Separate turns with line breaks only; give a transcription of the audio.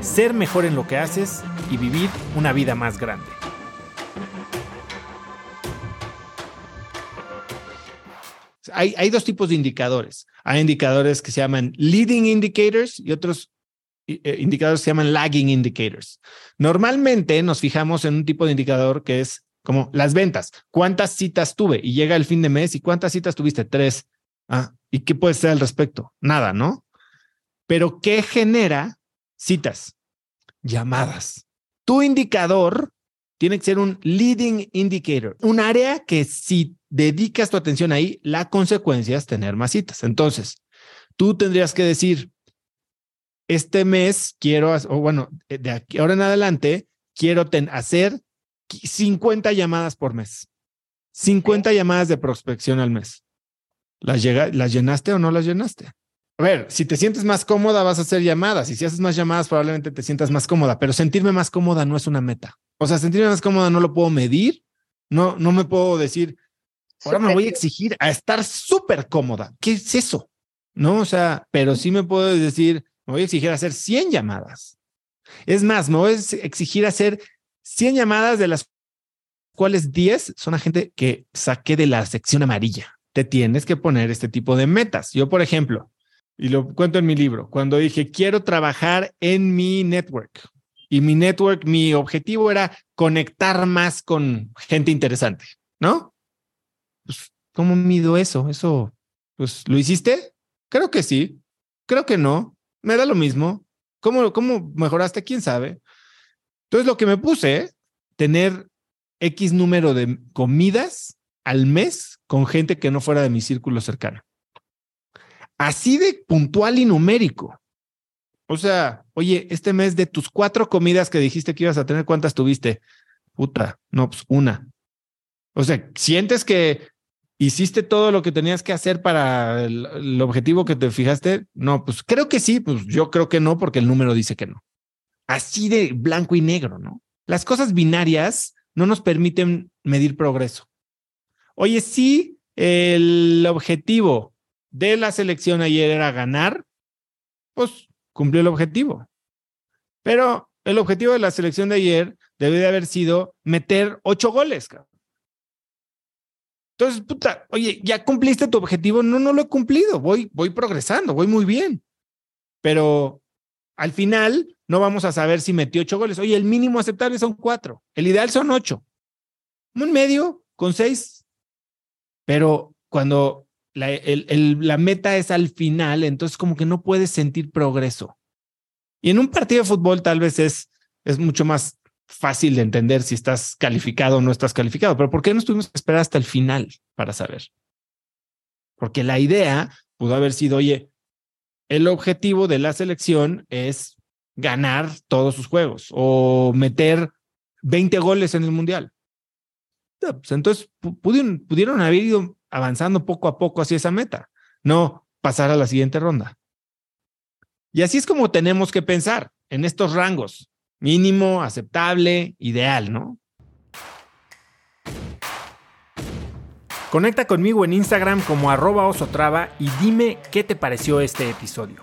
ser mejor en lo que haces y vivir una vida más grande. Hay, dos tipos de indicadores. Hay indicadores que se llaman leading indicators y otros eh, indicadores que se llaman lagging indicators. Normalmente nos fijamos en un tipo de indicador que es como las ventas. ¿Cuántas citas tuve? Y llega el fin de mes y ¿cuántas citas tuviste? Tres. Ah, ¿y qué puede ser al respecto? Nada, ¿no? Pero ¿qué genera citas? Llamadas. Tu indicador tiene que ser un leading indicator, un área que si dedicas tu atención ahí, la consecuencia es tener más citas. Entonces, tú tendrías que decir, este mes quiero, o bueno, de aquí ahora en adelante, quiero hacer 50 llamadas por mes. 50 llamadas de prospección al mes. ¿Las, llega, ¿Las llenaste o no las llenaste? A ver, si te sientes más cómoda, vas a hacer llamadas. Y si haces más llamadas, probablemente te sientas más cómoda. Pero sentirme más cómoda no es una meta. O sea, sentirme más cómoda no lo puedo medir. No, no me puedo decir, ahora me voy a exigir a estar súper cómoda. ¿Qué es eso? No, o sea, pero sí me puedo decir, me voy a exigir hacer 100 llamadas. Es más, me voy a exigir hacer 100 llamadas de las cuales 10 son a gente que saqué de la sección amarilla. Te tienes que poner este tipo de metas. Yo, por ejemplo, y lo cuento en mi libro, cuando dije quiero trabajar en mi network y mi network, mi objetivo era conectar más con gente interesante, ¿no? Pues, ¿cómo mido eso? Eso, pues, ¿lo hiciste? Creo que sí. Creo que no. Me da lo mismo. ¿Cómo, cómo mejoraste? ¿Quién sabe? Entonces lo que me puse, tener X número de comidas al mes con gente que no fuera de mi círculo cercano. Así de puntual y numérico. O sea, oye, este mes de tus cuatro comidas que dijiste que ibas a tener, ¿cuántas tuviste? Puta, no, pues una. O sea, sientes que hiciste todo lo que tenías que hacer para el, objetivo que te fijaste? No, pues creo que sí, pues yo creo que no, porque el número dice que no así de blanco y negro, ¿no? Las cosas binarias no nos permiten medir progreso. Oye, si el objetivo de la selección ayer era ganar, pues cumplió el objetivo. Pero el objetivo de la selección de ayer debe de haber sido meter ocho goles. Entonces, puta, oye, ya cumpliste tu objetivo. No, no lo he cumplido. Voy, voy progresando, voy muy bien. Pero al final no vamos a saber si metió ocho goles. Oye, el mínimo aceptable son cuatro. El ideal son ocho. Un medio con seis. Pero cuando la, meta es al final, entonces como que no puedes sentir progreso. Y en un partido de fútbol tal vez es, es mucho más fácil de entender si estás calificado o no estás calificado. Pero ¿por qué no tuvimos que esperar hasta el final para saber? Porque la idea pudo haber sido, oye, el objetivo de la selección es ganar todos sus juegos o meter 20 goles en el Mundial. Pues, entonces pudieron haber ido avanzando poco a poco hacia esa meta, no pasar a la siguiente ronda. Y así es como tenemos que pensar en estos rangos, mínimo, aceptable, ideal, ¿no? Conecta conmigo en Instagram como arroba osotrava y dime qué te pareció este episodio.